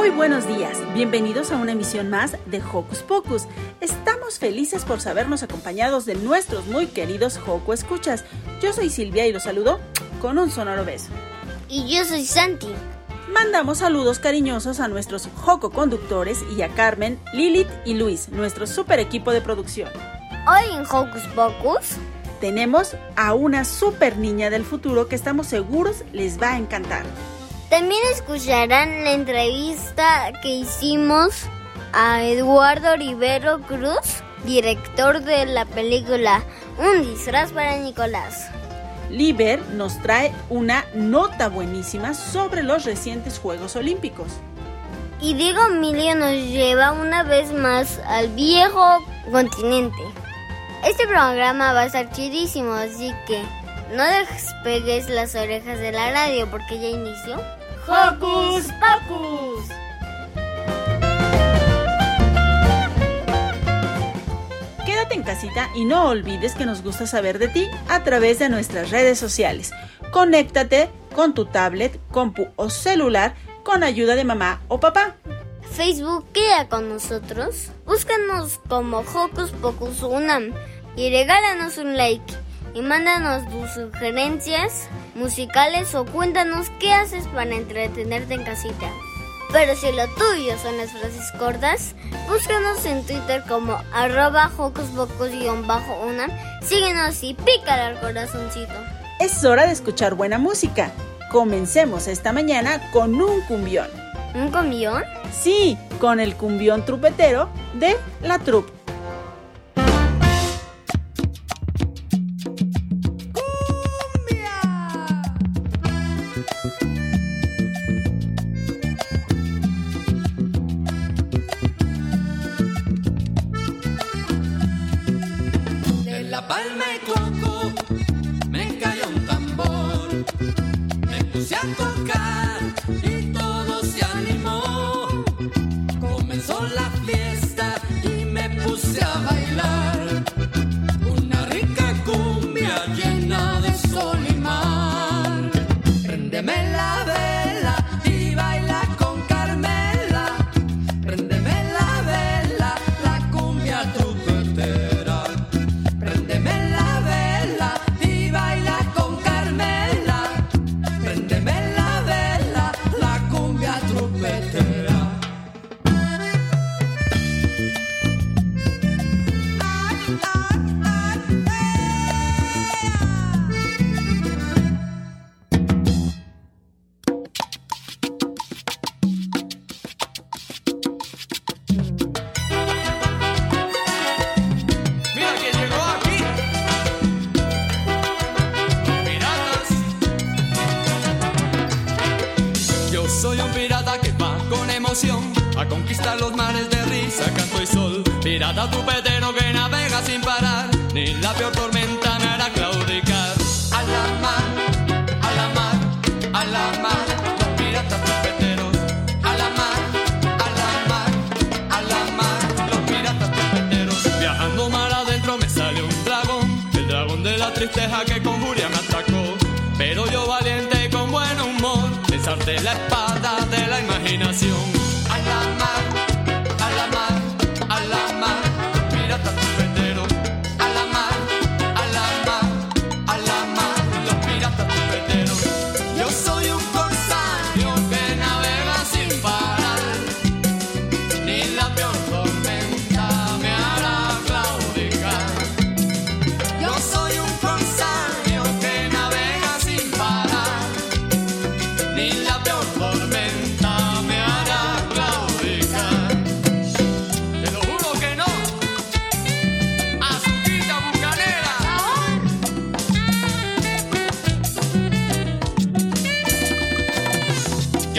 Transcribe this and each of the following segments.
Muy buenos días, bienvenidos a una emisión más de Hocus Pocus. Estamos felices por sabernos acompañados de nuestros muy queridos Hoco Escuchas. Yo soy Silvia y los saludo con un sonoro beso. Y yo soy Santi. Mandamos saludos cariñosos a nuestros Joco conductores y a Carmen, Lilith y Luis, nuestro super equipo de producción. Hoy en Hocus Pocus tenemos a una super niña del futuro que estamos seguros les va a encantar. También escucharán la entrevista que hicimos a Eduardo Rivero Cruz, director de la película Un disfraz para Nicolás. Liber nos trae una nota buenísima sobre los recientes Juegos Olímpicos. Y Diego Emilio nos lleva una vez más al viejo continente. Este programa va a estar chidísimo, así que no despegues las orejas de la radio porque ya inició. ¡Hocus Pocus! Quédate en casita y no olvides que nos gusta saber de ti a través de nuestras redes sociales. Conéctate con tu tablet, compu o celular con ayuda de mamá o papá. Facebook queda con nosotros. Búscanos como Hocus Pocus Unam y regálanos un like y mándanos tus sugerencias musicales o cuéntanos qué haces para entretenerte en casita. Pero si lo tuyo son las frases cortas, búscanos en Twitter como arroba hocuspocus-unam, síguenos y pícale al corazoncito. Es hora de escuchar buena música. Comencemos esta mañana con un cumbión. ¿Un cumbión? Sí, con el cumbión trupetero de La Troupe.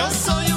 Yo soy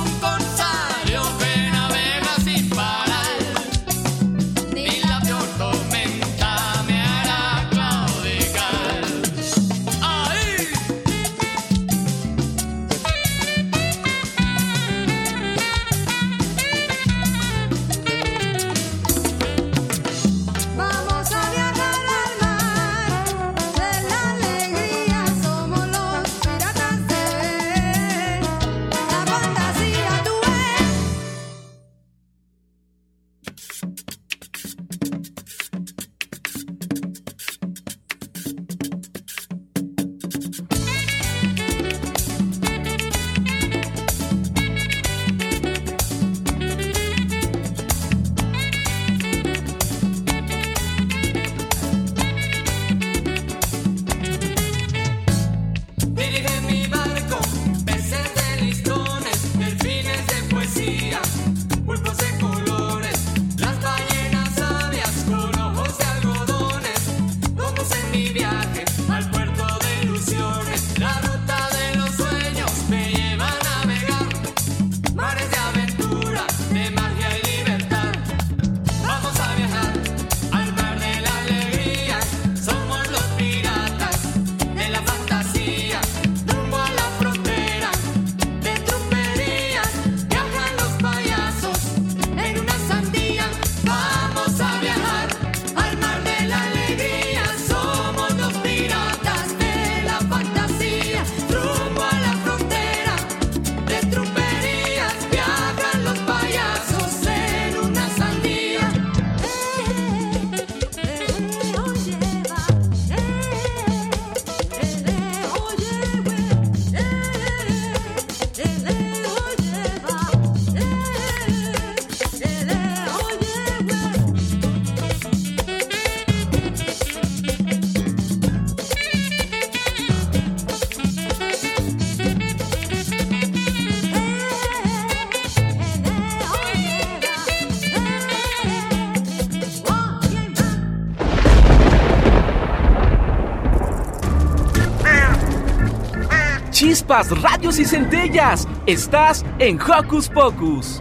chispas, radios y centellas. Estás en Hocus Pocus.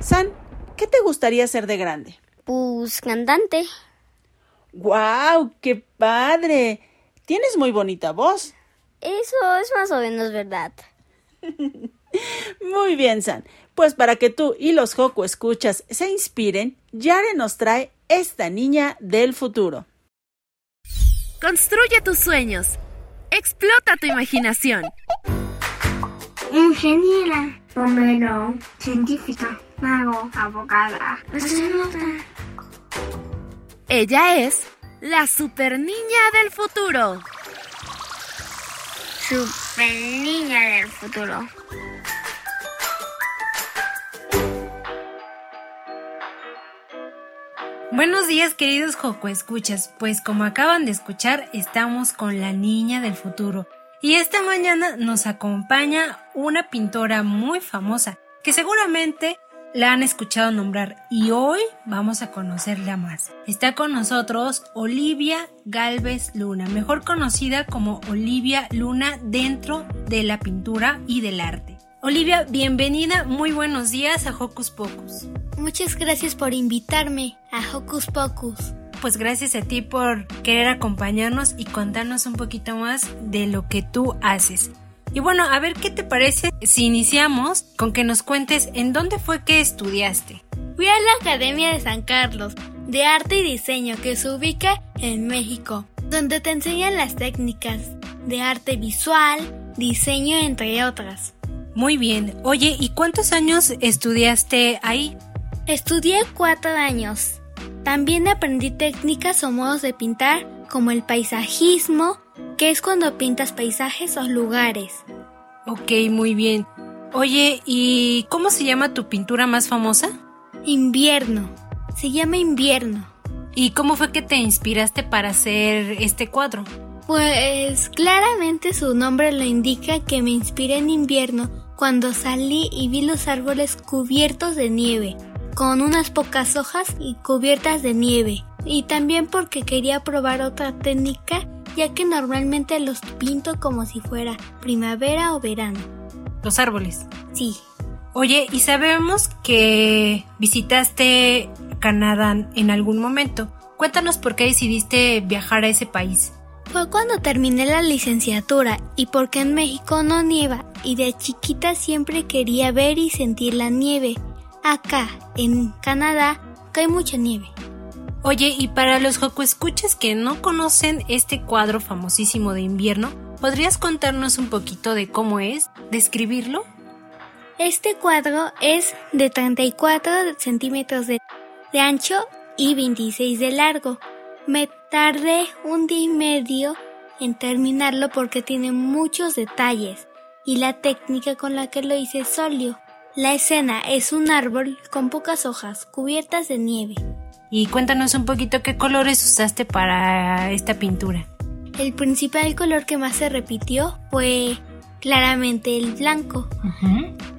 San, ¿qué te gustaría ser de grande? Pues cantante. ¡Guau! ¡Qué padre! Tienes muy bonita voz. Eso es más o menos verdad. Muy bien, San. Pues para que tú y los Joco escuchas se inspiren, Yare nos trae esta niña del futuro. Construye tus sueños. Explota tu imaginación. Ingeniera, bombero, científica, mago, abogada, astronauta. Ella es la super niña del futuro. Super niña del futuro. Buenos días queridos Joco Escuchas, pues como acaban de escuchar estamos con la niña del futuro y esta mañana nos acompaña una pintora muy famosa que seguramente la han escuchado nombrar y hoy vamos a conocerla más. Está con nosotros Olivia Galvez Luna, mejor conocida como Olivia Luna dentro de la pintura y del arte. Olivia, bienvenida, muy buenos días a Hocus Pocus. Muchas gracias por invitarme a Hocus Pocus. Pues gracias a ti por querer acompañarnos y contarnos un poquito más de lo que tú haces. Y bueno, a ver qué te parece si iniciamos con que nos cuentes en dónde fue que estudiaste. Fui a la Academia de San Carlos de Arte y Diseño que se ubica en México, donde te enseñan las técnicas de arte visual, diseño, entre otras. Muy bien. Oye, ¿y cuántos años estudiaste ahí? Estudié cuatro años. También aprendí técnicas o modos de pintar como el paisajismo, que es cuando pintas paisajes o lugares. Ok, muy bien. Oye, ¿y cómo se llama tu pintura más famosa? Invierno. Se llama Invierno. ¿Y cómo fue que te inspiraste para hacer este cuadro? Pues claramente su nombre lo indica que me inspiré en invierno cuando salí y vi los árboles cubiertos de nieve, con unas pocas hojas y cubiertas de nieve. Y también porque quería probar otra técnica, ya que normalmente los pinto como si fuera primavera o verano. Los árboles. Sí. Oye, y sabemos que visitaste Canadá en algún momento. Cuéntanos por qué decidiste viajar a ese país. Fue cuando terminé la licenciatura y porque en México no nieva y de chiquita siempre quería ver y sentir la nieve. Acá, en Canadá, cae mucha nieve. Oye, y para los escuchas que no conocen este cuadro famosísimo de invierno, ¿podrías contarnos un poquito de cómo es? ¿Describirlo? Este cuadro es de 34 centímetros de, de ancho y 26 de largo. Me tardé un día y medio en terminarlo porque tiene muchos detalles y la técnica con la que lo hice es sólido. La escena es un árbol con pocas hojas cubiertas de nieve. Y cuéntanos un poquito qué colores usaste para esta pintura. El principal color que más se repitió fue claramente el blanco.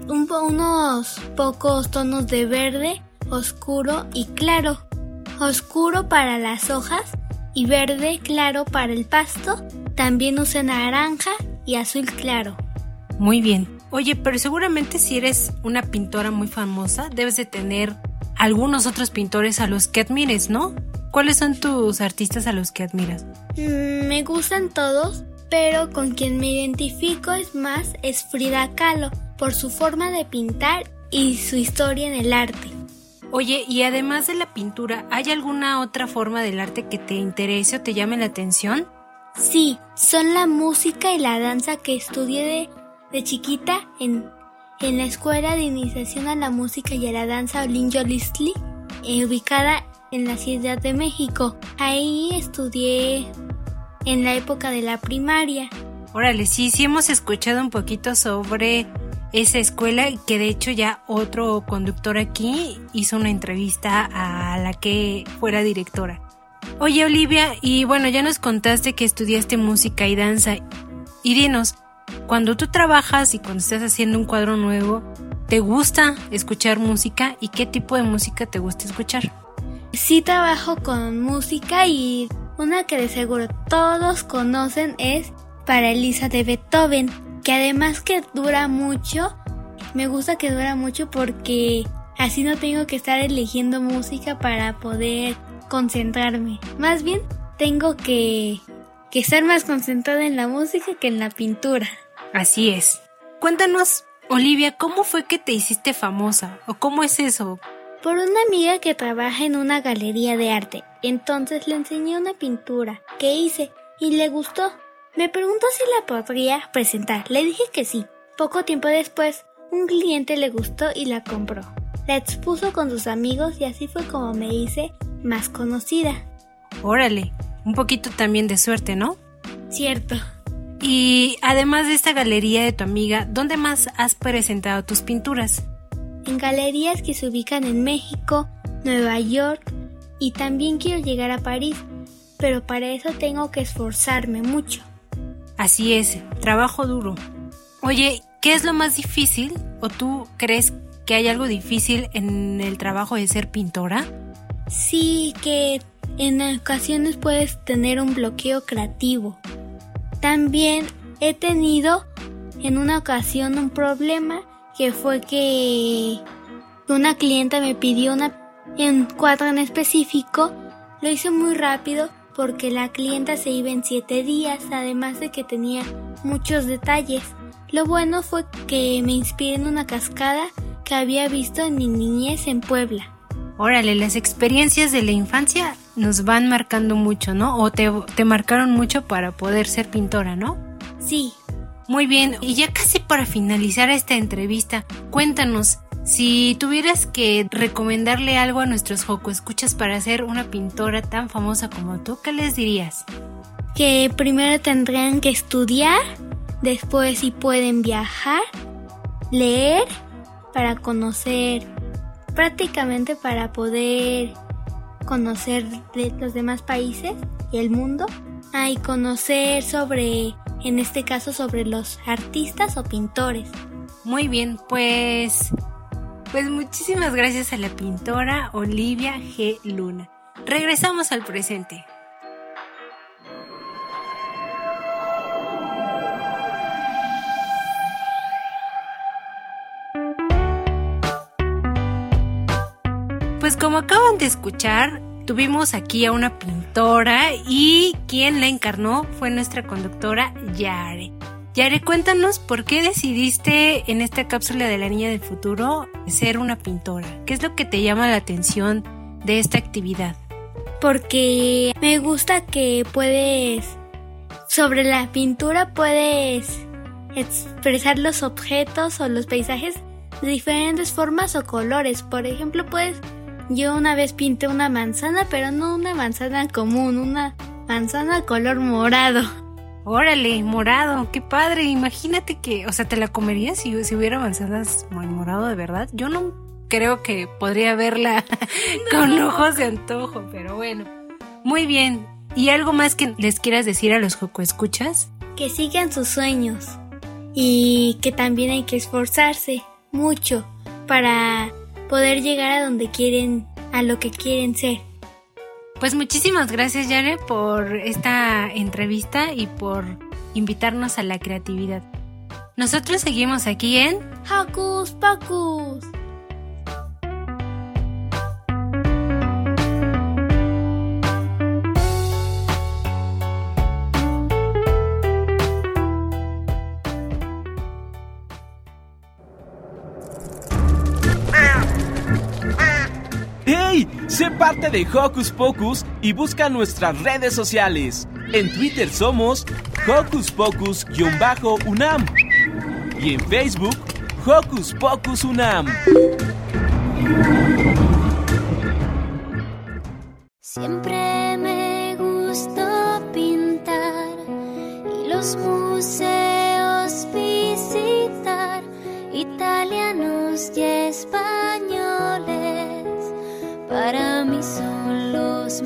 un, unos pocos tonos de verde, oscuro y claro oscuro para las hojas y verde claro para el pasto. También usa naranja y azul claro. Muy bien. Oye, pero seguramente si eres una pintora muy famosa, debes de tener algunos otros pintores a los que admires, ¿no? ¿Cuáles son tus artistas a los que admiras? Mm, me gustan todos, pero con quien me identifico es más es Frida Kahlo, por su forma de pintar y su historia en el arte. Oye, y además de la pintura, ¿hay alguna otra forma del arte que te interese o te llame la atención? Sí, son la música y la danza que estudié de, de chiquita en, en la Escuela de Iniciación a la Música y a la Danza Olinjo Listli, eh, ubicada en la Ciudad de México. Ahí estudié en la época de la primaria. Órale, sí, sí hemos escuchado un poquito sobre esa escuela que de hecho ya otro conductor aquí hizo una entrevista a la que fuera directora. Oye Olivia, y bueno, ya nos contaste que estudiaste música y danza. Y dinos, cuando tú trabajas y cuando estás haciendo un cuadro nuevo, ¿te gusta escuchar música y qué tipo de música te gusta escuchar? Sí trabajo con música y una que de seguro todos conocen es para Elisa de Beethoven, que además que dura mucho, me gusta que dura mucho porque así no tengo que estar eligiendo música para poder concentrarme. Más bien, tengo que, que estar más concentrada en la música que en la pintura. Así es. Cuéntanos, Olivia, ¿cómo fue que te hiciste famosa? ¿O cómo es eso? Por una amiga que trabaja en una galería de arte. Entonces le enseñé una pintura que hice y le gustó. Me preguntó si la podría presentar. Le dije que sí. Poco tiempo después, un cliente le gustó y la compró. La expuso con sus amigos y así fue como me hice más conocida. Órale, un poquito también de suerte, ¿no? Cierto. Y además de esta galería de tu amiga, ¿dónde más has presentado tus pinturas? En galerías que se ubican en México, Nueva York y también quiero llegar a París, pero para eso tengo que esforzarme mucho. Así es, trabajo duro. Oye, ¿qué es lo más difícil? ¿O tú crees que hay algo difícil en el trabajo de ser pintora? Sí, que en ocasiones puedes tener un bloqueo creativo. También he tenido en una ocasión un problema que fue que una clienta me pidió una, un cuadro en específico. Lo hice muy rápido porque la clienta se iba en siete días, además de que tenía muchos detalles. Lo bueno fue que me inspiré en una cascada que había visto en mi niñez en Puebla. Órale, las experiencias de la infancia nos van marcando mucho, ¿no? O te, te marcaron mucho para poder ser pintora, ¿no? Sí. Muy bien, y ya casi para finalizar esta entrevista, cuéntanos, si tuvieras que recomendarle algo a nuestros Joco Escuchas para ser una pintora tan famosa como tú, ¿qué les dirías? Que primero tendrían que estudiar, después si pueden viajar, leer para conocer, prácticamente para poder conocer de los demás países y el mundo, ah, y conocer sobre, en este caso, sobre los artistas o pintores. Muy bien, pues, pues muchísimas gracias a la pintora Olivia G. Luna. Regresamos al presente. Pues como acaban de escuchar, tuvimos aquí a una pintora y quien la encarnó fue nuestra conductora Yare. Yare, cuéntanos por qué decidiste en esta cápsula de la niña del futuro ser una pintora. ¿Qué es lo que te llama la atención de esta actividad? Porque me gusta que puedes, sobre la pintura puedes expresar los objetos o los paisajes de diferentes formas o colores. Por ejemplo, puedes yo una vez pinté una manzana, pero no una manzana común, una manzana color morado. Órale, morado, qué padre. Imagínate que, o sea, ¿te la comerías si, si hubiera manzanas morado de verdad? Yo no creo que podría verla con ojos de antojo, pero bueno. Muy bien. ¿Y algo más que les quieras decir a los Joco Escuchas? Que sigan sus sueños y que también hay que esforzarse mucho para poder llegar a donde quieren, a lo que quieren ser. Pues muchísimas gracias Yare por esta entrevista y por invitarnos a la creatividad. Nosotros seguimos aquí en Hocus Pocus. Parte de Hocus Pocus y busca nuestras redes sociales. En Twitter somos Hocus Pocus-UNAM y en Facebook Hocus Pocus UNAM. Siempre me gustó pintar y los museos visitar, italianos y españoles, son los.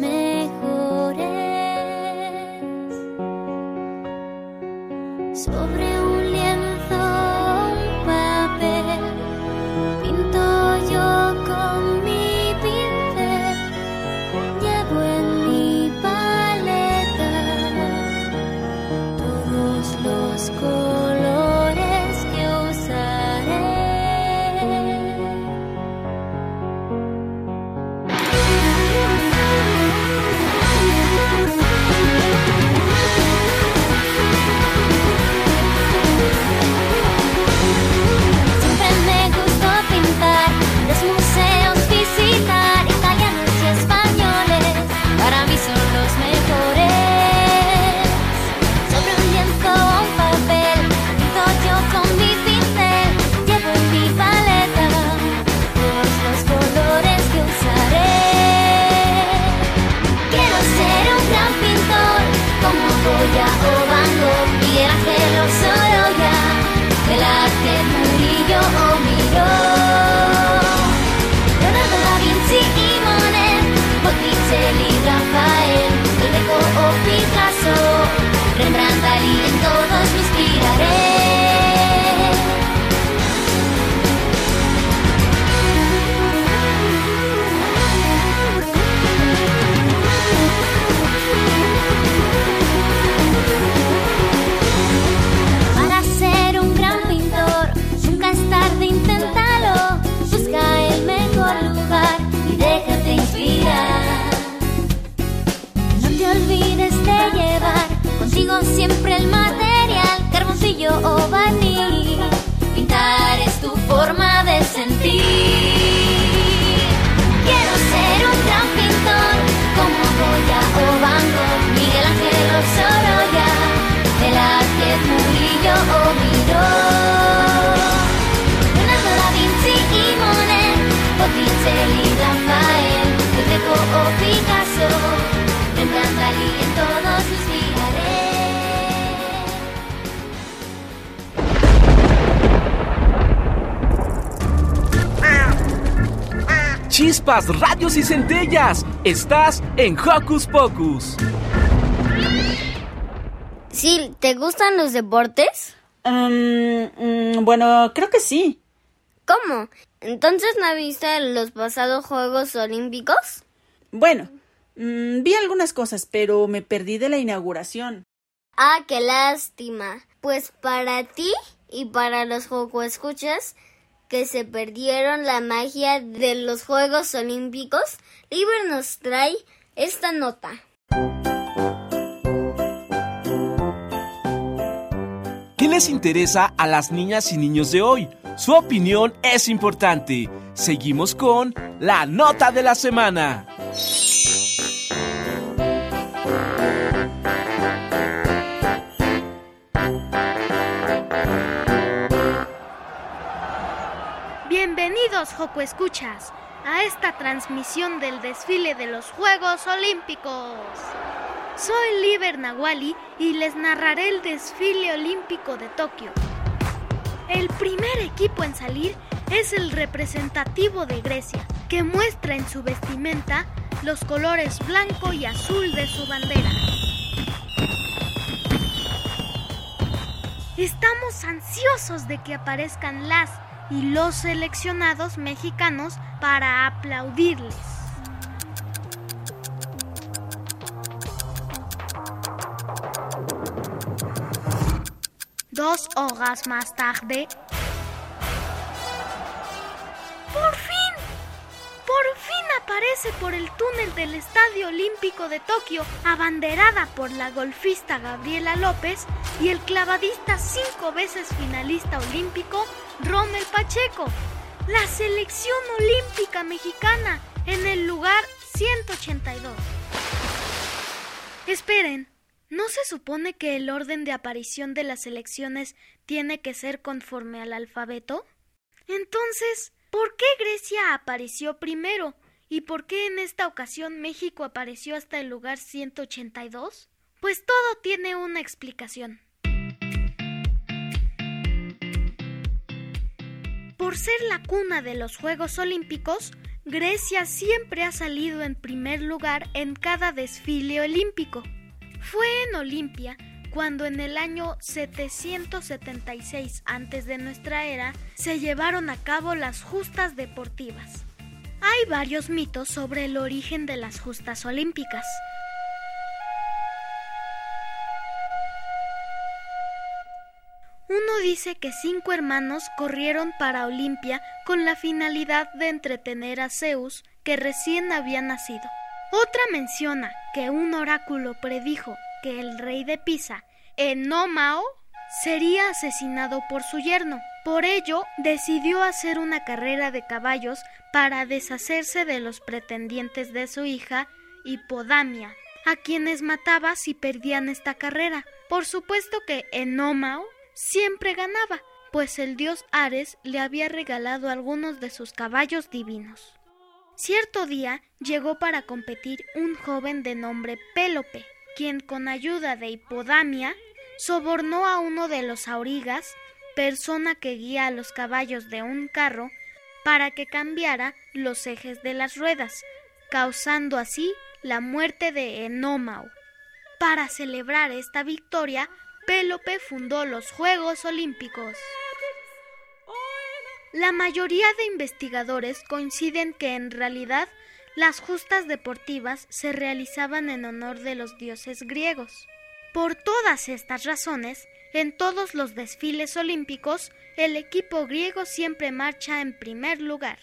Chispas, radios y centellas. Estás en Hocus Pocus. Sí, ¿te gustan los deportes? Um, mm, bueno, creo que sí. ¿Cómo? ¿Entonces no viste los pasados Juegos Olímpicos? Bueno, mm, vi algunas cosas, pero me perdí de la inauguración. Ah, qué lástima. Pues para ti y para los Juegos Escuchas que se perdieron la magia de los Juegos Olímpicos, Liber nos trae esta nota. ¿Qué les interesa a las niñas y niños de hoy? Su opinión es importante. Seguimos con la nota de la semana. Bienvenidos, Joco Escuchas, a esta transmisión del desfile de los Juegos Olímpicos. Soy Liber Nahuali y les narraré el desfile olímpico de Tokio. El primer equipo en salir es el representativo de Grecia, que muestra en su vestimenta los colores blanco y azul de su bandera. Estamos ansiosos de que aparezcan las y los seleccionados mexicanos para aplaudirles. Dos horas más tarde... ¡Por fin! ¡Por fin aparece por el túnel del Estadio Olímpico de Tokio, abanderada por la golfista Gabriela López y el clavadista cinco veces finalista olímpico Rommel Pacheco, la selección olímpica mexicana en el lugar 182. Esperen, ¿no se supone que el orden de aparición de las selecciones tiene que ser conforme al alfabeto? Entonces, ¿por qué Grecia apareció primero? ¿Y por qué en esta ocasión México apareció hasta el lugar 182? Pues todo tiene una explicación. Por ser la cuna de los Juegos Olímpicos, Grecia siempre ha salido en primer lugar en cada desfile olímpico. Fue en Olimpia cuando en el año 776 antes de nuestra era se llevaron a cabo las justas deportivas. Hay varios mitos sobre el origen de las justas olímpicas. Uno dice que cinco hermanos corrieron para Olimpia con la finalidad de entretener a Zeus, que recién había nacido. Otra menciona que un oráculo predijo que el rey de Pisa, Enómao, sería asesinado por su yerno. Por ello, decidió hacer una carrera de caballos para deshacerse de los pretendientes de su hija, Hipodamia, a quienes mataba si perdían esta carrera. Por supuesto que Enómao siempre ganaba, pues el dios Ares le había regalado algunos de sus caballos divinos. Cierto día llegó para competir un joven de nombre Pélope, quien con ayuda de Hipodamia sobornó a uno de los aurigas, persona que guía a los caballos de un carro, para que cambiara los ejes de las ruedas, causando así la muerte de Enómao. Para celebrar esta victoria, Pélope fundó los Juegos Olímpicos. La mayoría de investigadores coinciden que en realidad las justas deportivas se realizaban en honor de los dioses griegos. Por todas estas razones, en todos los desfiles olímpicos, el equipo griego siempre marcha en primer lugar.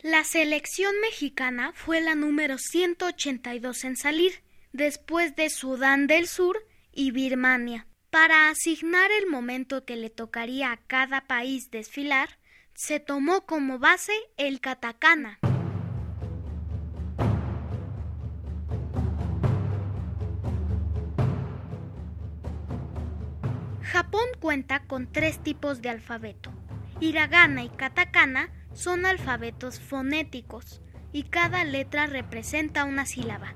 La selección mexicana fue la número 182 en salir, después de Sudán del Sur y Birmania. Para asignar el momento que le tocaría a cada país desfilar, se tomó como base el katakana. Japón cuenta con tres tipos de alfabeto. Hiragana y katakana son alfabetos fonéticos y cada letra representa una sílaba.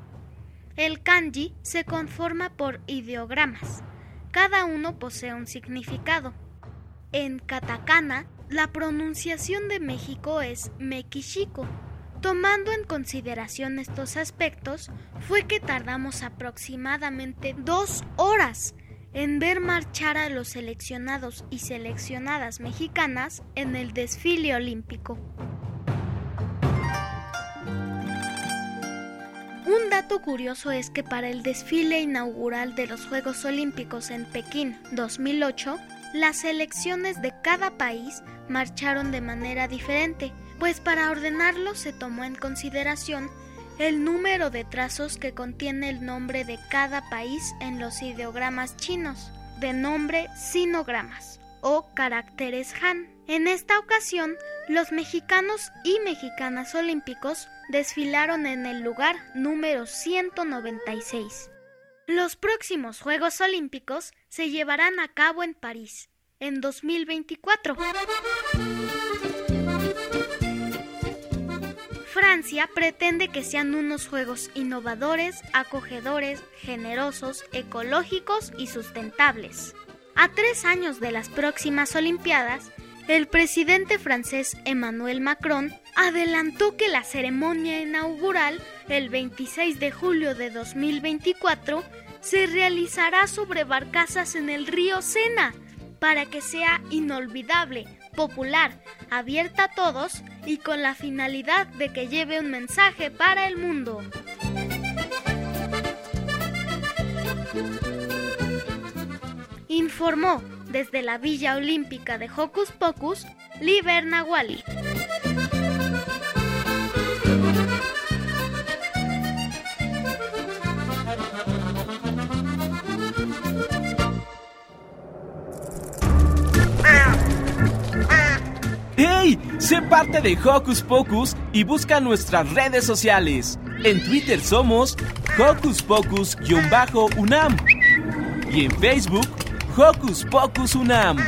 El kanji se conforma por ideogramas. Cada uno posee un significado. En katakana, la pronunciación de México es Mekishiko, Tomando en consideración estos aspectos, fue que tardamos aproximadamente dos horas en ver marchar a los seleccionados y seleccionadas mexicanas en el desfile olímpico. Un dato curioso es que para el desfile inaugural de los Juegos Olímpicos en Pekín 2008, las selecciones de cada país marcharon de manera diferente, pues para ordenarlo se tomó en consideración el número de trazos que contiene el nombre de cada país en los ideogramas chinos, de nombre sinogramas o caracteres Han. En esta ocasión, los mexicanos y mexicanas olímpicos desfilaron en el lugar número 196. Los próximos Juegos Olímpicos se llevarán a cabo en París en 2024. Francia pretende que sean unos juegos innovadores, acogedores, generosos, ecológicos y sustentables. A tres años de las próximas Olimpiadas, el presidente francés Emmanuel Macron adelantó que la ceremonia inaugural, el 26 de julio de 2024, se realizará sobre barcazas en el río Sena, para que sea inolvidable, popular, abierta a todos y con la finalidad de que lleve un mensaje para el mundo. Informó desde la Villa Olímpica de Hocus Pocus, Liber Nahuali. ¡Hey! Sé parte de Hocus Pocus y busca nuestras redes sociales. En Twitter somos Hocus Pocus-UNAM y en Facebook Hocus Pocus UNAM.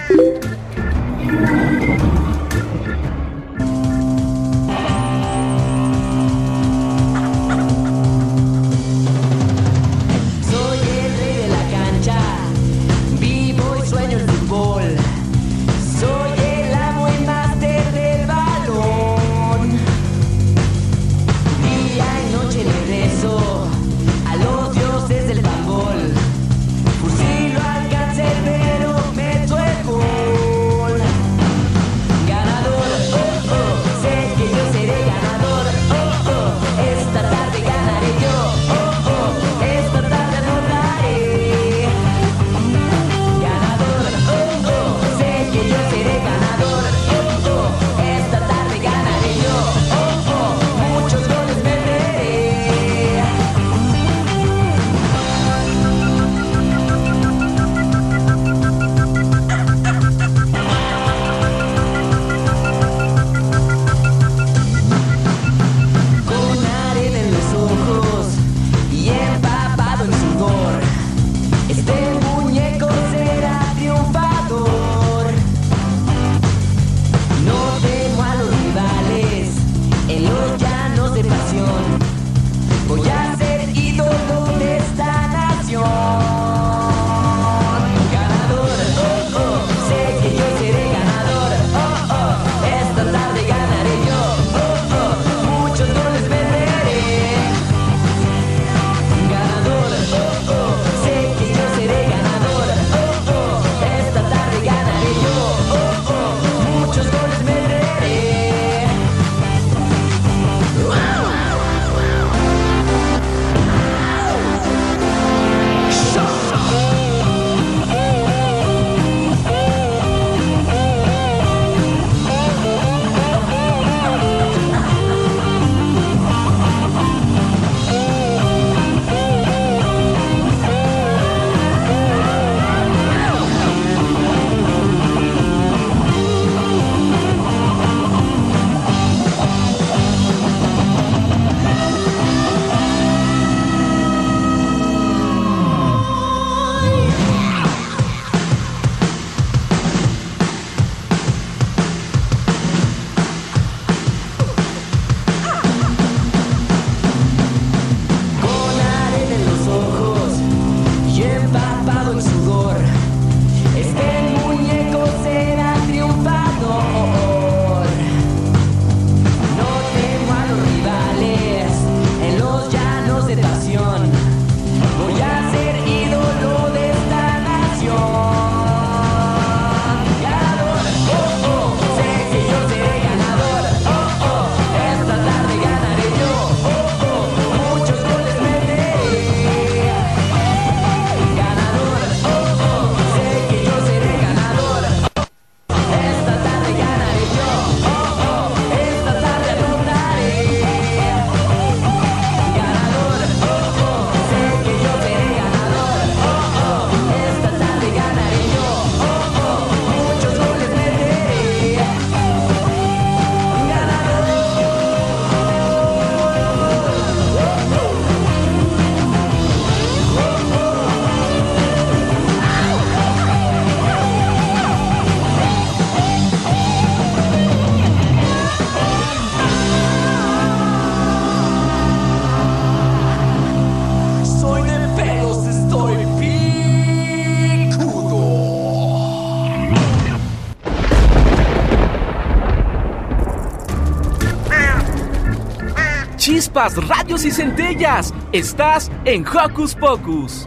Chispas, radios y centellas. Estás en Hocus Pocus.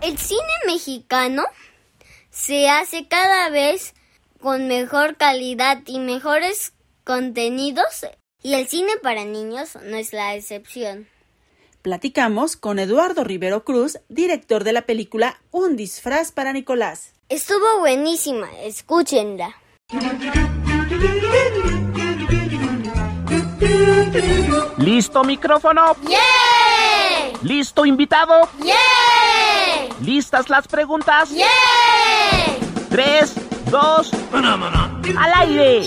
El cine mexicano se hace cada vez con mejor calidad y mejores contenidos y el cine para niños no es la excepción. Platicamos con Eduardo Rivero Cruz, director de la película Un disfraz para Nicolás. Estuvo buenísima, escúchenla. ¿Listo micrófono? ¡Yeah! ¿Listo invitado? ¡Yeah! ¿Listas las preguntas? ¡Yeah! Tres, dos, al aire.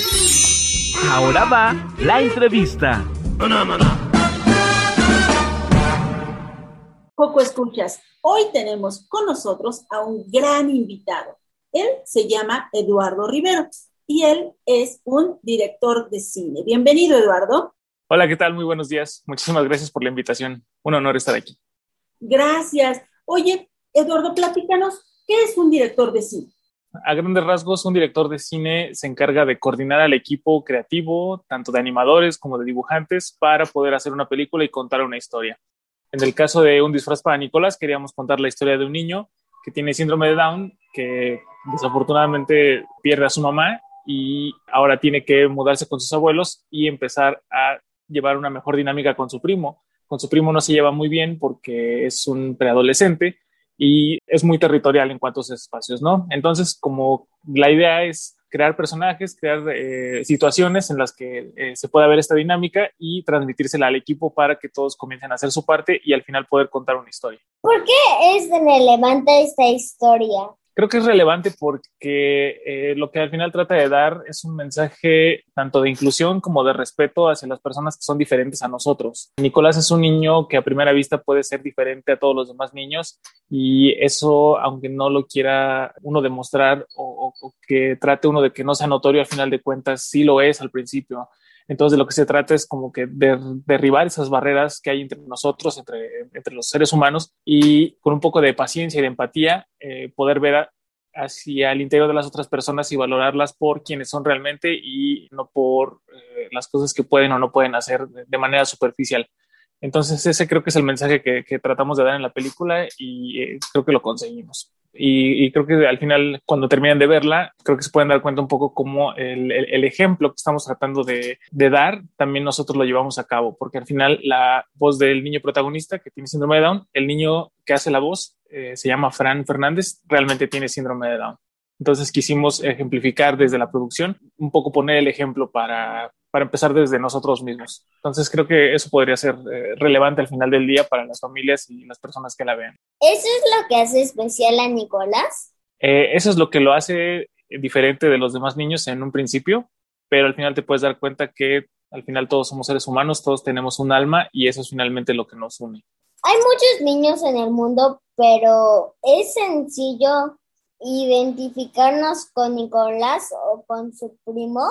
Ahora va la entrevista. Poco escuchas. Hoy tenemos con nosotros a un gran invitado. Él se llama Eduardo Rivero y él es un director de cine. Bienvenido, Eduardo. Hola, ¿qué tal? Muy buenos días. Muchísimas gracias por la invitación. Un honor estar aquí. Gracias. Oye, Eduardo, platícanos, ¿qué es un director de cine? A grandes rasgos, un director de cine se encarga de coordinar al equipo creativo, tanto de animadores como de dibujantes, para poder hacer una película y contar una historia. En el caso de Un disfraz para Nicolás, queríamos contar la historia de un niño que tiene síndrome de Down, que desafortunadamente pierde a su mamá y ahora tiene que mudarse con sus abuelos y empezar a llevar una mejor dinámica con su primo. Con su primo no se lleva muy bien porque es un preadolescente y es muy territorial en cuanto a sus espacios, ¿no? Entonces, como la idea es crear personajes, crear eh, situaciones en las que eh, se pueda ver esta dinámica y transmitírsela al equipo para que todos comiencen a hacer su parte y al final poder contar una historia. ¿Por qué es relevante esta historia? Creo que es relevante porque eh, lo que al final trata de dar es un mensaje tanto de inclusión como de respeto hacia las personas que son diferentes a nosotros. Nicolás es un niño que a primera vista puede ser diferente a todos los demás niños y eso, aunque no lo quiera uno demostrar o, o que trate uno de que no sea notorio, al final de cuentas sí lo es al principio. Entonces, de lo que se trata es como que de derribar esas barreras que hay entre nosotros, entre, entre los seres humanos, y con un poco de paciencia y de empatía, eh, poder ver a, hacia el interior de las otras personas y valorarlas por quienes son realmente y no por eh, las cosas que pueden o no pueden hacer de, de, manera superficial. Entonces, ese creo que es el mensaje que, que tratamos de dar en la película y eh, creo que lo conseguimos. Y, y, creo que al final, cuando terminan de verla, creo que se pueden dar cuenta un poco cómo el, el, el ejemplo que estamos tratando de, de, dar, también nosotros lo llevamos a cabo, porque al final la voz del niño protagonista que tiene síndrome de Down, el niño que hace la voz eh, se llama Fran Fernández, realmente tiene síndrome de Down. Entonces quisimos ejemplificar desde la producción, un poco poner el ejemplo para, para empezar desde nosotros mismos. Entonces creo que eso podría ser eh, relevante al final del día para las familias y las personas que la vean. ¿Eso es lo que hace especial a Nicolás? Eh, eso es lo que lo hace diferente de los demás niños en un principio, pero al final te puedes dar cuenta que al final todos somos seres humanos, todos tenemos un alma y eso es finalmente lo que nos une. Hay muchos niños en el mundo, pero es sencillo identificarnos con Nicolás o con su primo?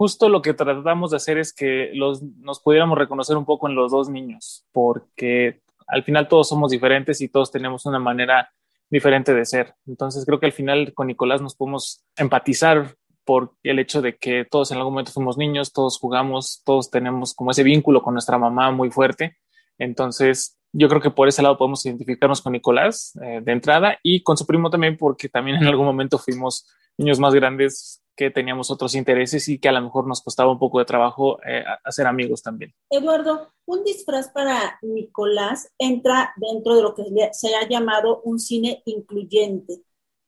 Justo lo que tratamos de hacer es que los, nos pudiéramos reconocer un poco en los dos niños, porque al final todos somos diferentes y todos tenemos una manera diferente de ser. Entonces creo que al final con Nicolás nos podemos empatizar por el hecho de que todos en algún momento fuimos niños, todos jugamos, todos tenemos como ese vínculo con nuestra mamá muy fuerte. Entonces yo creo que por ese lado podemos identificarnos con Nicolás eh, de entrada y con su primo también, porque también en algún momento fuimos niños más grandes que teníamos otros intereses y que a lo mejor nos costaba un poco de trabajo eh, hacer amigos también. Eduardo, un disfraz para Nicolás entra dentro de lo que se ha llamado un cine incluyente.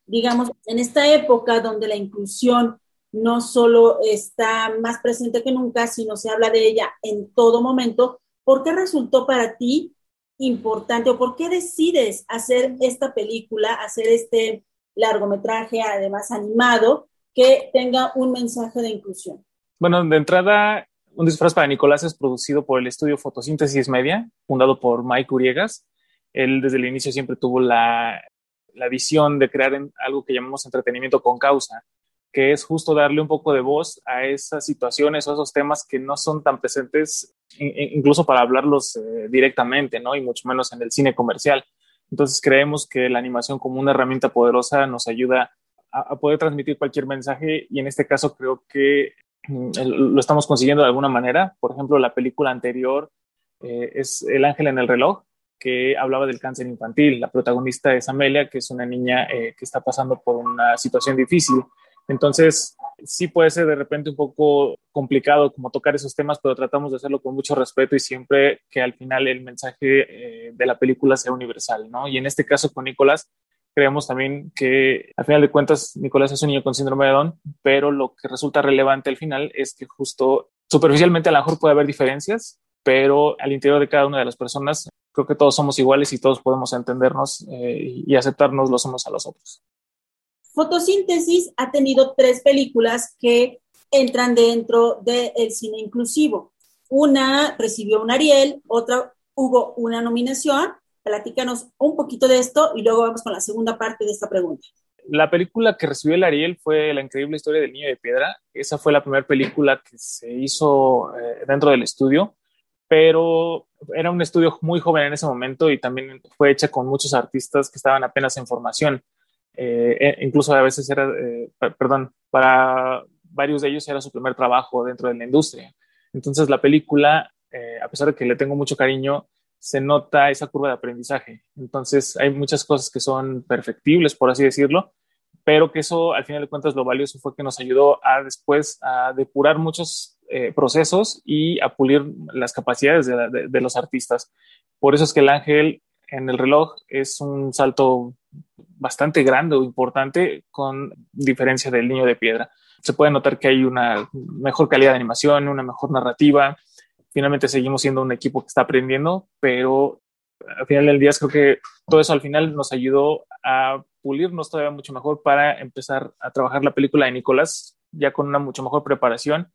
Digamos, en esta época donde la inclusión no solo está más presente que nunca, sino se habla de ella en todo momento, ¿por qué resultó para ti importante o por qué decides hacer esta película, hacer este largometraje, además animado, que tenga un mensaje de inclusión? Bueno, de entrada, Un disfraz para Nicolás es producido por el estudio Fotosíntesis Media, fundado por Mike Uriegas. Él desde el inicio siempre tuvo la, visión de crear algo que llamamos entretenimiento con causa, que es justo darle un poco de voz a esas situaciones o esos temas que no son tan presentes incluso para hablarlos eh, directamente, ¿no? Y mucho menos en el cine comercial. Entonces creemos que la animación como una herramienta poderosa nos ayuda a, poder transmitir cualquier mensaje y en este caso creo que mm, lo estamos consiguiendo de alguna manera. Por ejemplo, la película anterior eh, es El ángel en el reloj, que hablaba del cáncer infantil. La protagonista es Amelia, que es una niña eh, que está pasando por una situación difícil. Entonces, sí puede ser de repente un poco complicado como tocar esos temas, pero tratamos de hacerlo con mucho respeto y siempre que al final el mensaje de la película sea universal, ¿no? Y en este caso con Nicolás, creemos también que al final de cuentas Nicolás es un niño con síndrome de Down, pero lo que resulta relevante al final es que justo superficialmente a lo mejor puede haber diferencias, pero al interior de cada una de las personas creo que todos somos iguales y todos podemos entendernos eh, y aceptarnos los unos a los otros. Fotosíntesis ha tenido tres películas que entran dentro del cine inclusivo. Una recibió un Ariel, otra hubo una nominación Platícanos un poquito de esto y luego vamos con la segunda parte de esta pregunta. La película que recibió el Ariel fue La increíble historia del niño de piedra. Esa fue la primera película que se hizo eh, dentro del estudio, pero era un estudio muy joven en ese momento y también fue hecha con muchos artistas que estaban apenas en formación. Eh, e, incluso a veces era, eh, perdón, para varios de ellos era su primer trabajo dentro de la industria. Entonces la película, a pesar de que le tengo mucho cariño, se nota esa curva de aprendizaje. Entonces, hay muchas cosas que son perfectibles, por así decirlo, pero que eso, al final de cuentas, lo valioso fue que nos ayudó a después a depurar muchos eh, procesos y a pulir las capacidades de, los artistas. Por eso es que el ángel en el reloj es un salto bastante grande o importante con diferencia del niño de piedra. Se puede notar que hay una mejor calidad de animación, una mejor narrativa, finalmente seguimos siendo un equipo que está aprendiendo, pero al final del día creo que todo eso al final nos ayudó a pulirnos todavía mucho mejor para empezar a trabajar la película de Nicolás ya con una mucho mejor preparación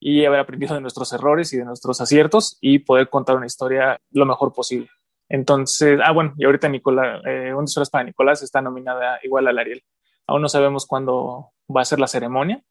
y haber aprendido de nuestros errores y de nuestros aciertos y poder contar una historia lo mejor posible. Entonces, ah, bueno, y ahorita Nicolás, eh, Un Horas para Nicolás está nominada igual al Ariel. Aún no sabemos cuándo va a ser la ceremonia,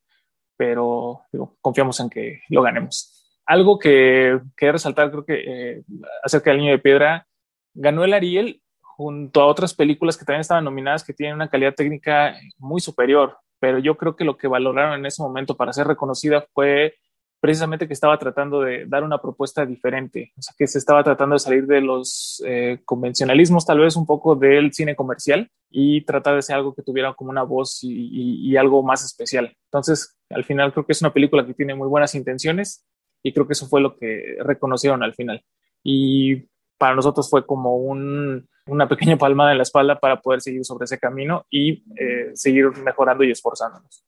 pero confiamos en que lo ganemos algo que quería resaltar, creo que eh, acerca del niño de piedra, ganó el Ariel junto a otras películas que también estaban nominadas que tienen una calidad técnica muy superior, pero yo creo que lo que valoraron en ese momento para ser reconocida fue precisamente que estaba tratando de dar una propuesta diferente, o sea, que se estaba tratando de salir de los eh, convencionalismos, tal vez un poco del cine comercial y tratar de ser algo que tuviera como una voz y, algo más especial. Entonces, al final creo que es una película que tiene muy buenas intenciones y creo que eso fue lo que reconocieron al final. Y para nosotros fue como un, una pequeña palmada en la espalda para poder seguir sobre ese camino y eh, seguir mejorando y esforzándonos.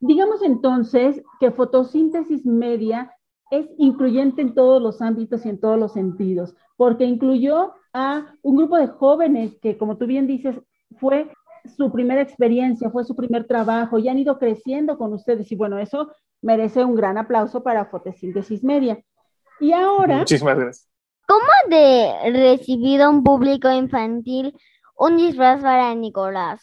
Digamos entonces que fotosíntesis media es incluyente en todos los ámbitos y en todos los sentidos, porque incluyó a un grupo de jóvenes que, como tú bien dices, fue su primera experiencia, fue su primer trabajo y han ido creciendo con ustedes. Y bueno, eso merece un gran aplauso para Fotosíntesis Media. Y ahora... Muchísimas gracias. ¿Cómo de recibido un público infantil un disfraz para Nicolás?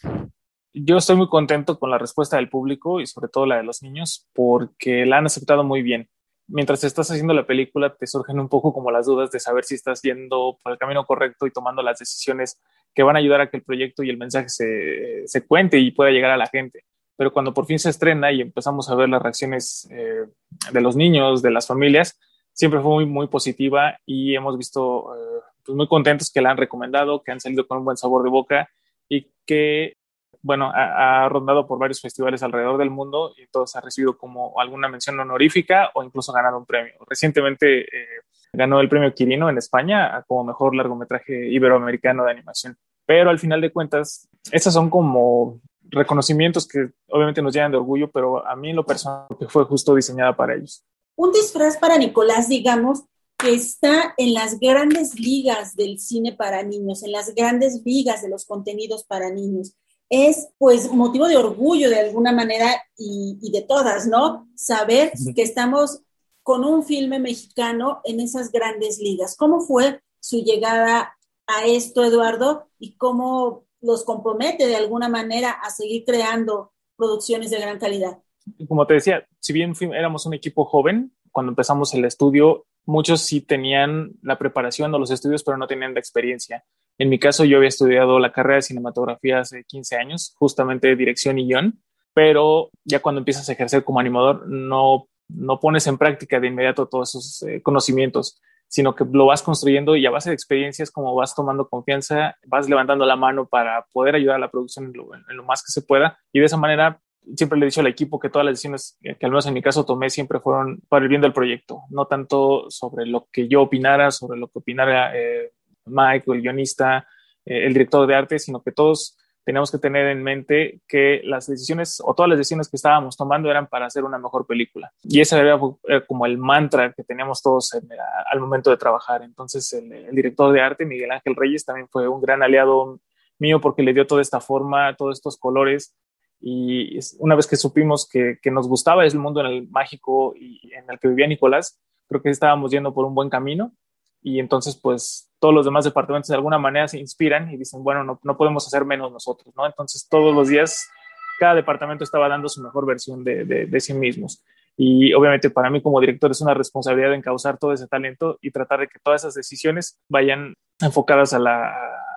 Yo estoy muy contento con la respuesta del público y sobre todo la de los niños porque la han aceptado muy bien. Mientras estás haciendo la película te surgen un poco como las dudas de saber si estás yendo por el camino correcto y tomando las decisiones que van a ayudar a que el proyecto y el mensaje se, se cuente y pueda llegar a la gente pero cuando por fin se estrena y empezamos a ver las reacciones eh, de los niños, de las familias, siempre fue muy, muy positiva y hemos visto eh, pues muy contentos que la han recomendado, que han salido con un buen sabor de boca y que, bueno, ha, rondado por varios festivales alrededor del mundo y todos ha recibido como alguna mención honorífica o incluso ganado un premio. Recientemente eh, ganó el premio Quirino en España como mejor largometraje iberoamericano de animación. Pero al final de cuentas, esas son como reconocimientos que obviamente nos llenan de orgullo, pero a mí en lo personal que fue justo diseñada para ellos. Un disfraz para Nicolás, digamos, que está en las grandes ligas del cine para niños, en las grandes ligas de los contenidos para niños. Es pues motivo de orgullo de alguna manera y, y de todas, ¿no? Saber que estamos con un filme mexicano en esas grandes ligas. ¿Cómo fue su llegada a esto, Eduardo? ¿Y cómo los compromete de alguna manera a seguir creando producciones de gran calidad. Como te decía, si bien éramos un equipo joven, cuando empezamos el estudio, muchos sí tenían la preparación o los estudios, pero no tenían la experiencia. En mi caso, yo había estudiado la carrera de cinematografía hace 15 años, justamente dirección y guion, pero ya cuando empiezas a ejercer como animador, no no pones en práctica de inmediato todos esos eh, conocimientos, sino que lo vas construyendo y a base de experiencias, como vas tomando confianza, vas levantando la mano para poder ayudar a la producción en lo, en lo más que se pueda. Y de esa manera siempre le he dicho al equipo que todas las decisiones que al menos en mi caso tomé siempre fueron para el bien del proyecto, no tanto sobre lo que yo opinara, sobre lo que opinara eh, Mike el guionista, eh, el director de arte, sino que todos teníamos que tener en mente que las decisiones o todas las decisiones que estábamos tomando eran para hacer una mejor película. Y ese era como el mantra que teníamos todos al momento de trabajar. Entonces el, director de arte, Miguel Ángel Reyes, también fue un gran aliado mío porque le dio toda esta forma, todos estos colores y una vez que supimos que, que, nos gustaba el mundo en el mágico y en el que vivía Nicolás, creo que estábamos yendo por un buen camino. Y entonces, pues, todos los demás departamentos de alguna manera se inspiran y dicen, bueno, no, no podemos hacer menos nosotros, ¿no? Entonces, todos los días, cada departamento estaba dando su mejor versión de, de, de sí mismos. Y obviamente para mí como director es una responsabilidad encauzar todo ese talento y tratar de que todas esas decisiones vayan enfocadas a la,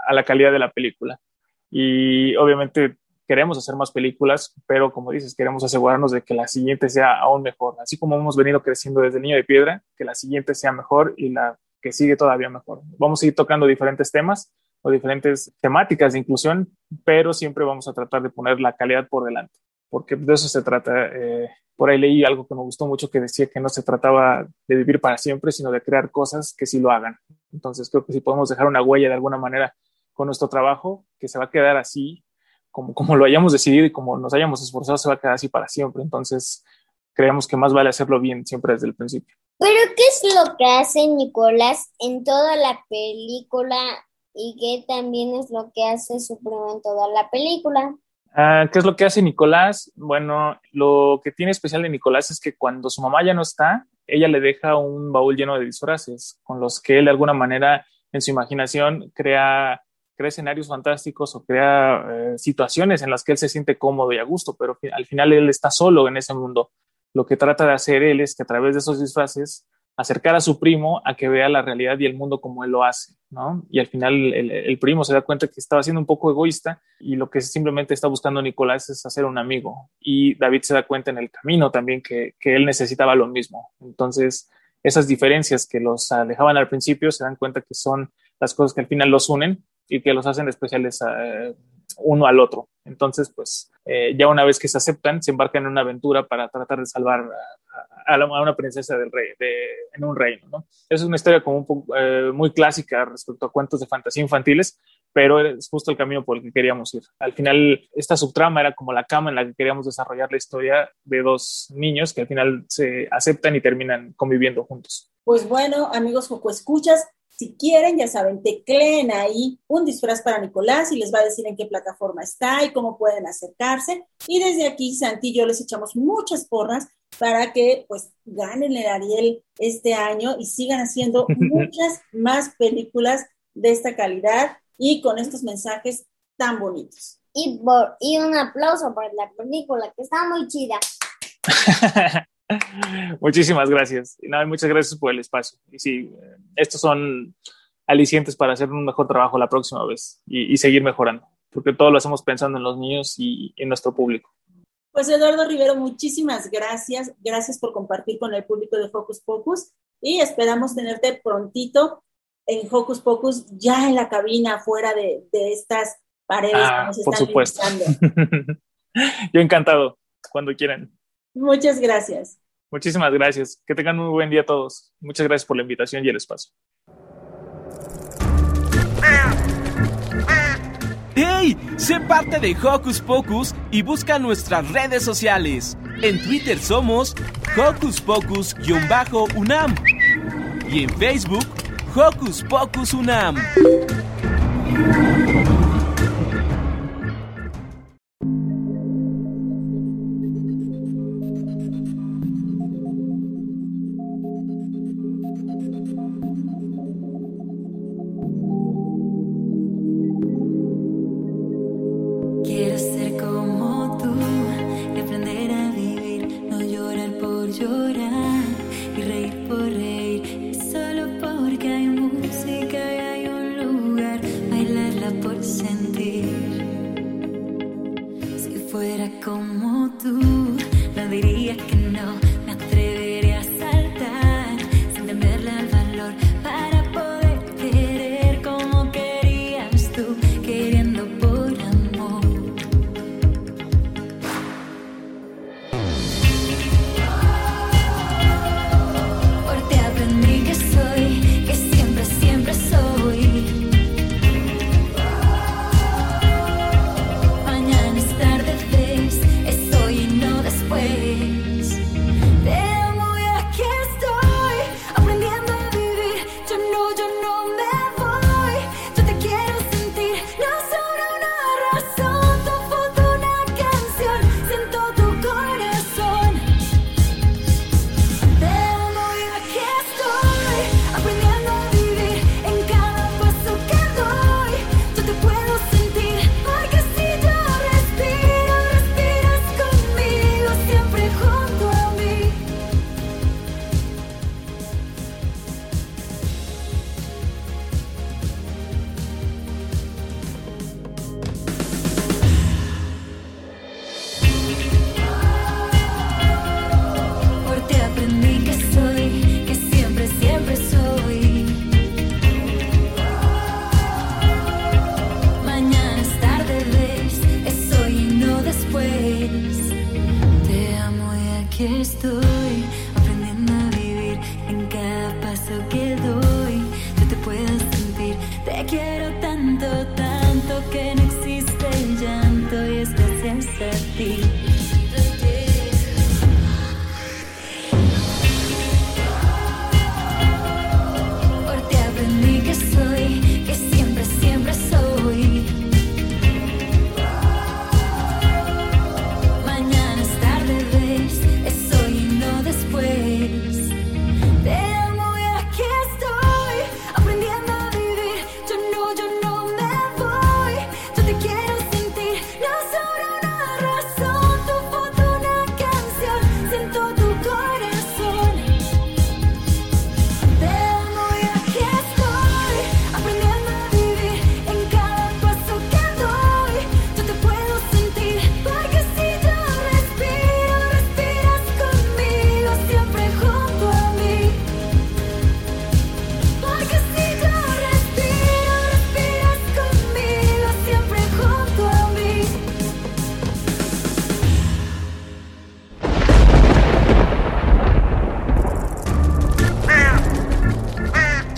a la calidad de la película. Y obviamente queremos hacer más películas, pero como dices, queremos asegurarnos de que la siguiente sea aún mejor. Así como hemos venido creciendo desde Niño de Piedra, que la siguiente sea mejor y la que sigue todavía mejor. Vamos a ir tocando diferentes temas o diferentes temáticas de inclusión, pero siempre vamos a tratar de poner la calidad por delante, porque de eso se trata. Eh, por ahí leí algo que me gustó mucho que decía que no se trataba de vivir para siempre, sino de crear cosas que sí lo hagan. Entonces creo que si podemos dejar una huella de alguna manera con nuestro trabajo, que se va a quedar así como, como lo hayamos decidido y como nos hayamos esforzado, se va a quedar así para siempre. Entonces, creemos que más vale hacerlo bien siempre desde el principio. Pero, ¿qué es lo que hace Nicolás en toda la película y qué también es lo que hace su primo en toda la película? Ah, ¿Qué es lo que hace Nicolás? Bueno, lo que tiene especial de Nicolás es que cuando su mamá ya no está, ella le deja un baúl lleno de disfraces con los que él de alguna manera en su imaginación crea crea escenarios fantásticos o crea eh, situaciones en las que él se siente cómodo y a gusto, pero al final él está solo en ese mundo. Lo que trata de hacer él es que a través de esos disfraces acercar a su primo a que vea la realidad y el mundo como él lo hace, ¿no? Y al final el, primo se da cuenta que estaba siendo un poco egoísta y lo que simplemente está buscando Nicolás es hacer un amigo. Y David se da cuenta en el camino también que, que él necesitaba lo mismo. Entonces, esas diferencias que los alejaban al principio se dan cuenta que son las cosas que al final los unen y que los hacen especiales eh, uno al otro. Entonces, pues eh, ya una vez que se aceptan, se embarcan en una aventura para tratar de salvar a, a, una princesa del rey, de, en un reino. ¿no? Es una historia como eh, muy clásica respecto a cuentos de fantasía infantiles, pero es justo el camino por el que queríamos ir. Al final, esta subtrama era como la cama en la que queríamos desarrollar la historia de dos niños que al final se aceptan y terminan conviviendo juntos. Pues bueno, amigos Escuchas, si quieren, ya saben, tecleen ahí un disfraz para Nicolás y les va a decir en qué plataforma está y cómo pueden acercarse. Y desde aquí, Santi y yo les echamos muchas porras para que pues ganen el Ariel este año y sigan haciendo muchas más películas de esta calidad y con estos mensajes tan bonitos. Y, por, y un aplauso para la película, que está muy chida. Muchísimas gracias. Y nada, muchas gracias por el espacio. Y sí, estos son alicientes para hacer un mejor trabajo la próxima vez y, y, seguir mejorando, porque todo lo hacemos pensando en los niños y en nuestro público. Pues Eduardo Rivero, muchísimas gracias. Gracias por compartir con el público de Focus Pocus y esperamos tenerte prontito en Focus Pocus, ya en la cabina, fuera de, de estas paredes ah, que nos por supuesto. Yo encantado, cuando quieran. Muchas gracias. Muchísimas gracias. Que tengan muy buen día todos. Muchas gracias por la invitación y el espacio. ¡Hey! Sé parte de Hocus Pocus y busca nuestras redes sociales. En Twitter somos Hocus Pocus-UNAM y en Facebook Hocus Pocus UNAM.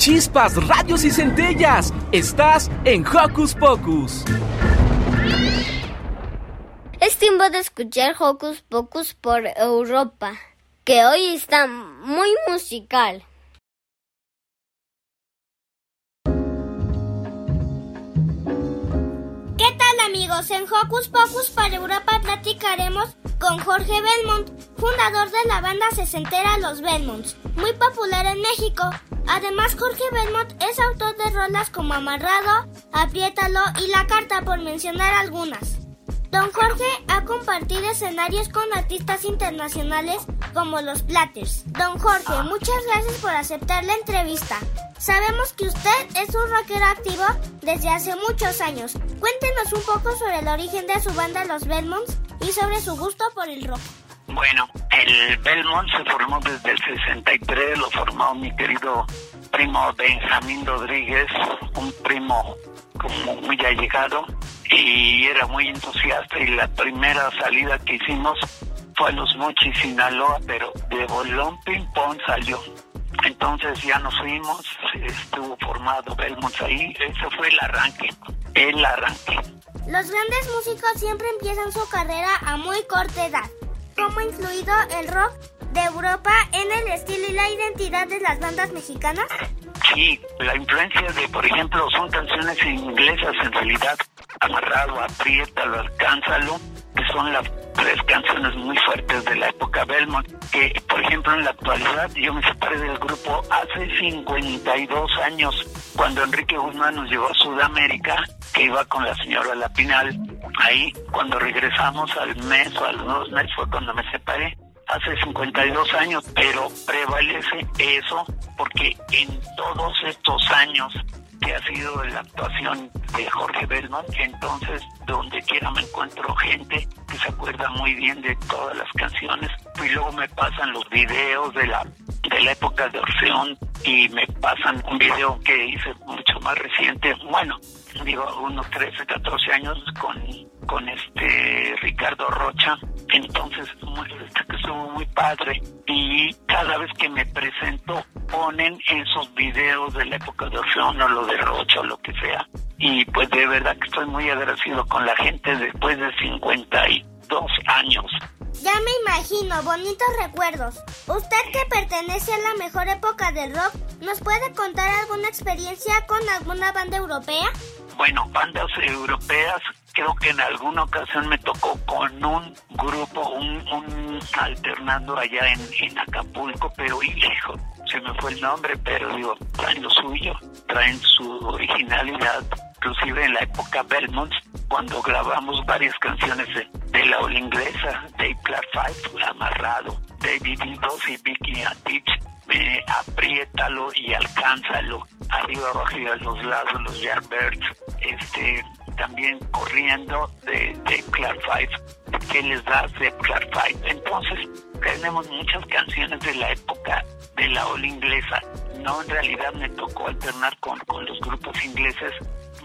Chispas, radios y centellas. Estás en Hocus Pocus. Es tiempo de escuchar Hocus Pocus por Europa, que hoy está muy musical. ¿Qué tal amigos? En Hocus Pocus para Europa platicaremos con Jorge Belmont, fundador de la banda sesentera Los Belmonts, muy popular en México. Además, Jorge Belmont es autor de rolas como Amarrado, Apriétalo y La Carta, por mencionar algunas. Don Jorge ha compartido escenarios con artistas internacionales como los Platters. Don Jorge, muchas gracias por aceptar la entrevista. Sabemos que usted es un rockero activo desde hace muchos años. Cuéntenos un poco sobre el origen de su banda Los Belmonts y sobre su gusto por el rock. Bueno, el Belmont se formó desde el 63, lo formó mi querido primo Benjamín Rodríguez, un primo como muy allegado y era muy entusiasta y la primera salida que hicimos fue a Los Mochis, Sinaloa, pero de bolón ping pong salió. Entonces ya nos fuimos, estuvo formado Belmont ahí, ese fue el arranque, el arranque. Los grandes músicos siempre empiezan su carrera a muy corta edad. ¿Cómo ha influido el rock de Europa en el estilo y la identidad de las bandas mexicanas? Sí, la influencia de, por ejemplo, son canciones inglesas en realidad. Amarrado, apriétalo, alcánzalo, que son las tres canciones muy fuertes de la época Belmont. Que, por ejemplo, en la actualidad yo me separé del grupo hace 52 años, cuando Enrique Guzmán nos llevó a Sudamérica, que iba con la señora Lapinal. Ahí, cuando regresamos al mes o a los dos meses fue cuando me separé hace 52 años, pero prevalece eso porque en todos estos años que ha sido la actuación de Jorge Belmont, entonces donde quiera me encuentro gente que se acuerda muy bien de todas las canciones y luego me pasan los videos de la de la época de Orfeón y me pasan un video que hice mucho más reciente, bueno, digo unos 13, 14 años con, con este Ricardo Rocha, entonces estuvo muy padre y cada vez que me presento ponen esos videos de la época de Orfeón o lo de Rocha o lo que sea y pues de verdad que estoy muy agradecido con la gente después de 52 años. Ya me imagino, bonitos recuerdos. Usted que pertenece a la mejor época del rock, ¿nos puede contar alguna experiencia con alguna banda europea? Bueno, bandas europeas, creo que en alguna ocasión me tocó con un grupo, un, un alternando allá en, en Acapulco, pero hijo, se me fue el nombre, pero digo, traen lo suyo, traen su originalidad, inclusive en la época Belmont, cuando grabamos varias canciones de, de la ola inglesa, Dave Clark Five, Amarrado, David Dos y Vicky Antich, eh, apriétalo y alcánzalo, arriba, abajo a los lados, los Yardbirds, este, también corriendo de, de Clark Five, ¿qué les da de Clark Five? Entonces, tenemos muchas canciones de la época de la ola inglesa. No, en realidad me tocó alternar con, con los grupos ingleses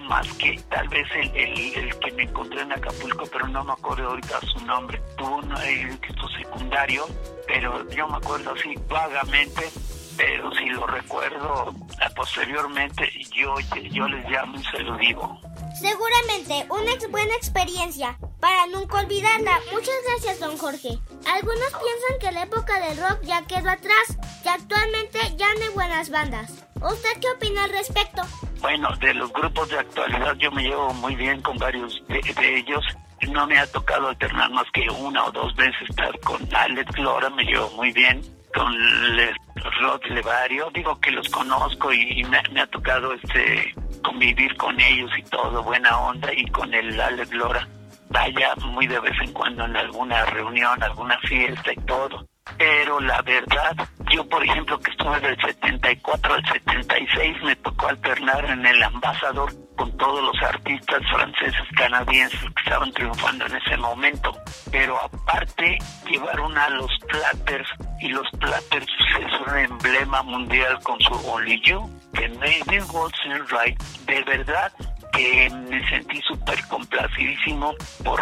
más que tal vez el, el, el, que me encontré en Acapulco, pero no me acuerdo ahorita su nombre. Tuvo un instituto secundario, pero yo me acuerdo así vagamente, pero si lo recuerdo posteriormente, yo, yo les llamo y se lo digo. Seguramente una ex buena experiencia para nunca olvidarla. Muchas gracias, don Jorge. Algunos piensan que la época del rock ya quedó atrás, que actualmente ya no hay buenas bandas. ¿Usted qué opina al respecto? Bueno, de los grupos de actualidad yo me llevo muy bien con varios de, ellos. No me ha tocado alternar más que una o dos veces estar con Alex Lora, me llevo muy bien. Con Les, Rod Levario, digo que los conozco y, y me, me, ha tocado este convivir con ellos y todo, buena onda, y con el Alex Lora. Vaya muy de vez en cuando en alguna reunión, alguna fiesta y todo pero la verdad, yo por ejemplo que estuve del 74 al 76 me tocó alternar en el ambasador con todos los artistas franceses, canadienses que estaban triunfando en ese momento, pero aparte llevaron a los Platters y los Platters es un emblema mundial con su Only You, que Maybe Watson Right, de verdad que me sentí súper complacidísimo por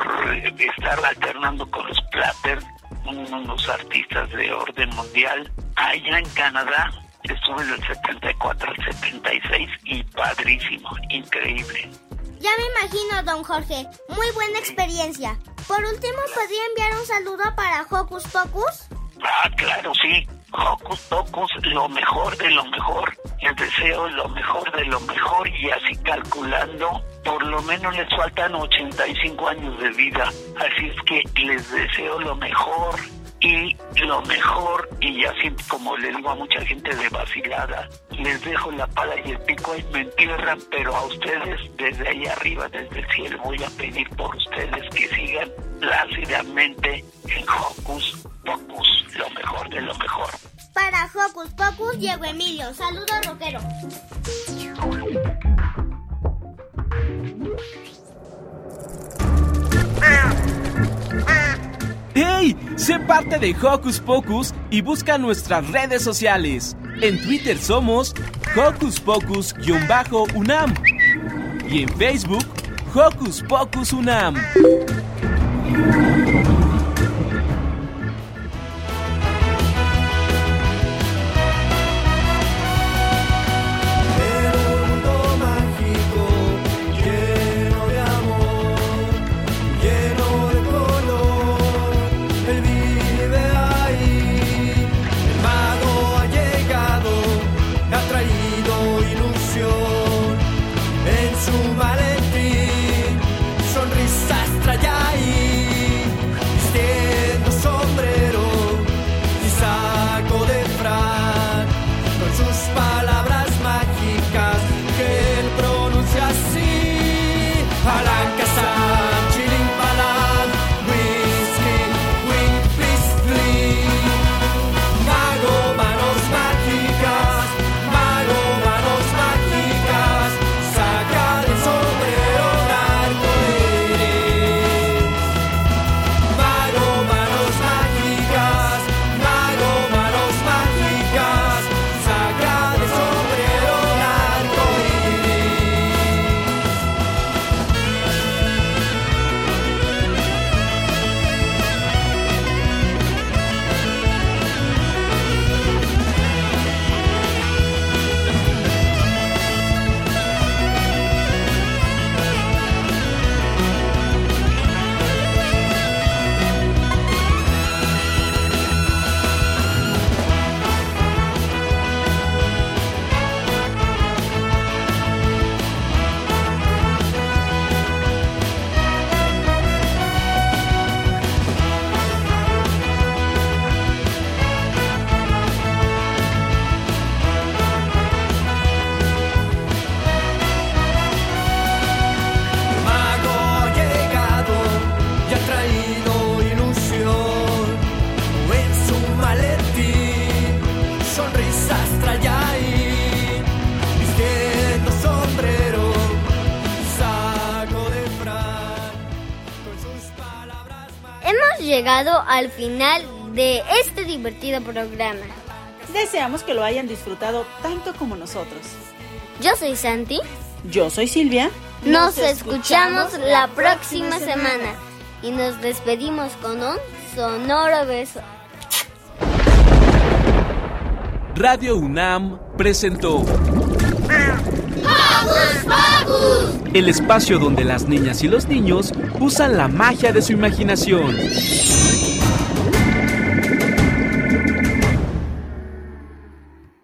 estar alternando con los Platters unos artistas de orden mundial. Allá en Canadá Estuve del 74 al 76 y padrísimo, increíble. Ya me imagino, don Jorge. Muy buena experiencia. Por último, ¿podría enviar un saludo para Hocus Pocus? Ah, claro, sí. Hocus Pocus, lo mejor de lo mejor. Les deseo lo mejor de lo mejor y así calculando, por lo menos les faltan 85 años de vida. Así es que les deseo lo mejor y lo mejor, y así como le digo a mucha gente de vacilada, les dejo la pala y el pico y me entierran, pero a ustedes desde ahí arriba, desde el cielo, voy a pedir por ustedes que sigan plácidamente en Hocus Pocus, lo mejor de lo mejor. Para Hocus Pocus, Diego Emilio. Saludos, rockero. ¡Hey! Sé parte de Hocus Pocus y busca nuestras redes sociales. En Twitter somos Hocus Pocus-UNAM y en Facebook Hocus Pocus UNAM. Llegado al final de este divertido programa. Deseamos que lo hayan disfrutado tanto como nosotros. Yo soy Santi. Yo soy Silvia. Nos, escuchamos, la próxima semana. y nos despedimos con un sonoro beso. Radio UNAM presentó el espacio donde las niñas y los niños usan la magia de su imaginación.